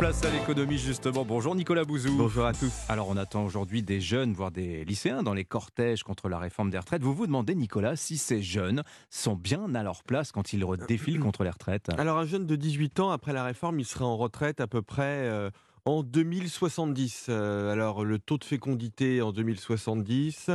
Place à l'économie justement. Bonjour Nicolas Bouzou. Bonjour à tous. Alors on attend aujourd'hui des jeunes, voire des lycéens dans les cortèges contre la réforme des retraites. Vous vous demandez Nicolas si ces jeunes sont bien à leur place quand ils défilent contre les retraites Alors un jeune de 18 ans, après la réforme, il serait en retraite à peu près... euh, en 2070. Euh, alors, le taux de fécondité en 2070,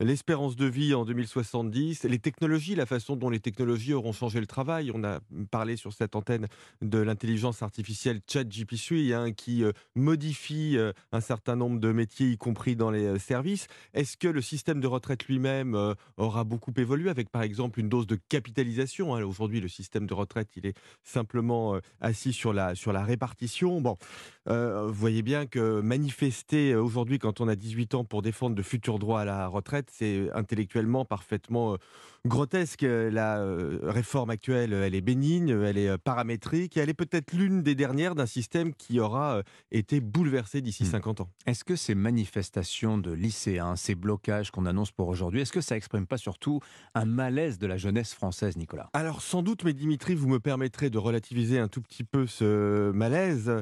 l'espérance de vie en 2070, les technologies, la façon dont les technologies auront changé le travail. On a parlé sur cette antenne de l'intelligence artificielle ChatGPT hein, qui euh, modifie euh, un certain nombre de métiers, y compris dans les services. Est-ce que le système de retraite lui-même aura beaucoup évolué avec, par exemple, une dose de capitalisation hein? Aujourd'hui, le système de retraite, il est simplement assis sur la, sur la répartition. Bon, vous voyez bien que manifester euh, aujourd'hui, quand on a 18 ans, pour défendre de futurs droits à la retraite, c'est intellectuellement parfaitement euh, grotesque. Euh, La euh, réforme actuelle, elle est bénigne, elle est euh, paramétrique, et elle est peut-être l'une des dernières d'un système qui aura euh, été bouleversé d'ici Hmm. 50 ans. Est-ce que ces manifestations de lycéens, ces blocages qu'on annonce pour aujourd'hui, est-ce que ça exprime pas surtout un malaise de la jeunesse française, Nicolas? Alors sans doute, mais Dimitri, vous me permettrez de relativiser un tout petit peu ce malaise.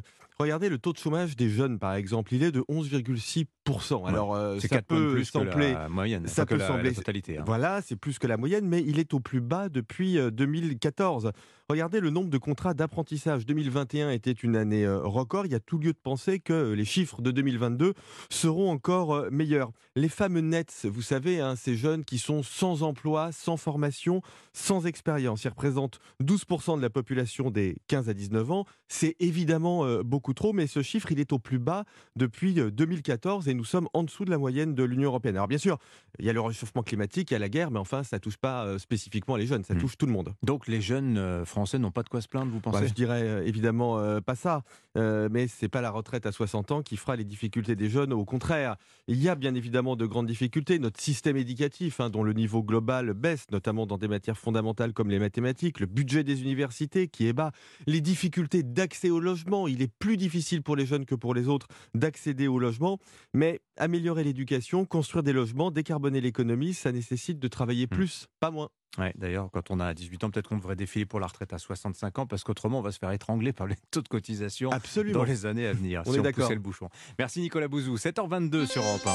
Regardez le taux de chômage des jeunes, par exemple, il est de 11,6%. Alors euh, C'est ça 4 points de peut plus que sembler la moyenne, ça que peut la, sembler- la totalité. hein. Voilà, c'est plus que la moyenne, mais il est au plus bas depuis euh, 2014. Regardez le nombre de contrats d'apprentissage. 2021 était une année euh, record. Il y a tout lieu de penser que les chiffres de 2022 seront encore euh, meilleurs. Les fameux nets, vous savez, hein, ces jeunes qui sont sans emploi, sans formation, sans expérience, ils représentent 12% de la population des 15 à 19 ans. C'est évidemment euh, beaucoup trop, mais ce chiffre, il est au plus bas depuis euh, 2014 et nous sommes en dessous de la moyenne de l'Union européenne. Alors bien sûr, il y a le réchauffement climatique, il y a la guerre, mais enfin, ça touche pas spécifiquement les jeunes, ça Mm. touche tout le monde. Donc les jeunes euh, français n'ont pas de quoi se plaindre, vous Bah, pensez je dirais euh, évidemment euh, pas ça, euh, mais c'est pas la retraite à 60 ans qui fera les difficultés des jeunes. Au contraire, il y a bien évidemment de grandes difficultés. Notre système éducatif, hein, dont le niveau global baisse, notamment dans des matières fondamentales comme les mathématiques, le budget des universités qui est bas, les difficultés d'accès au logement. Il est plus difficile pour les jeunes que pour les autres d'accéder au logement, mais améliorer l'éducation, construire des logements, décarboner l'économie, ça nécessite de travailler plus, pas moins. Ouais, D'ailleurs, quand on a 18 ans, peut-être qu'on devrait défiler pour la retraite à 65 ans, parce qu'autrement, on va se faire étrangler par les taux de cotisation Absolument. dans les années à venir, On si est on poussait le bouchon. Merci Nicolas Bouzou. 7h22 sur Europe 1.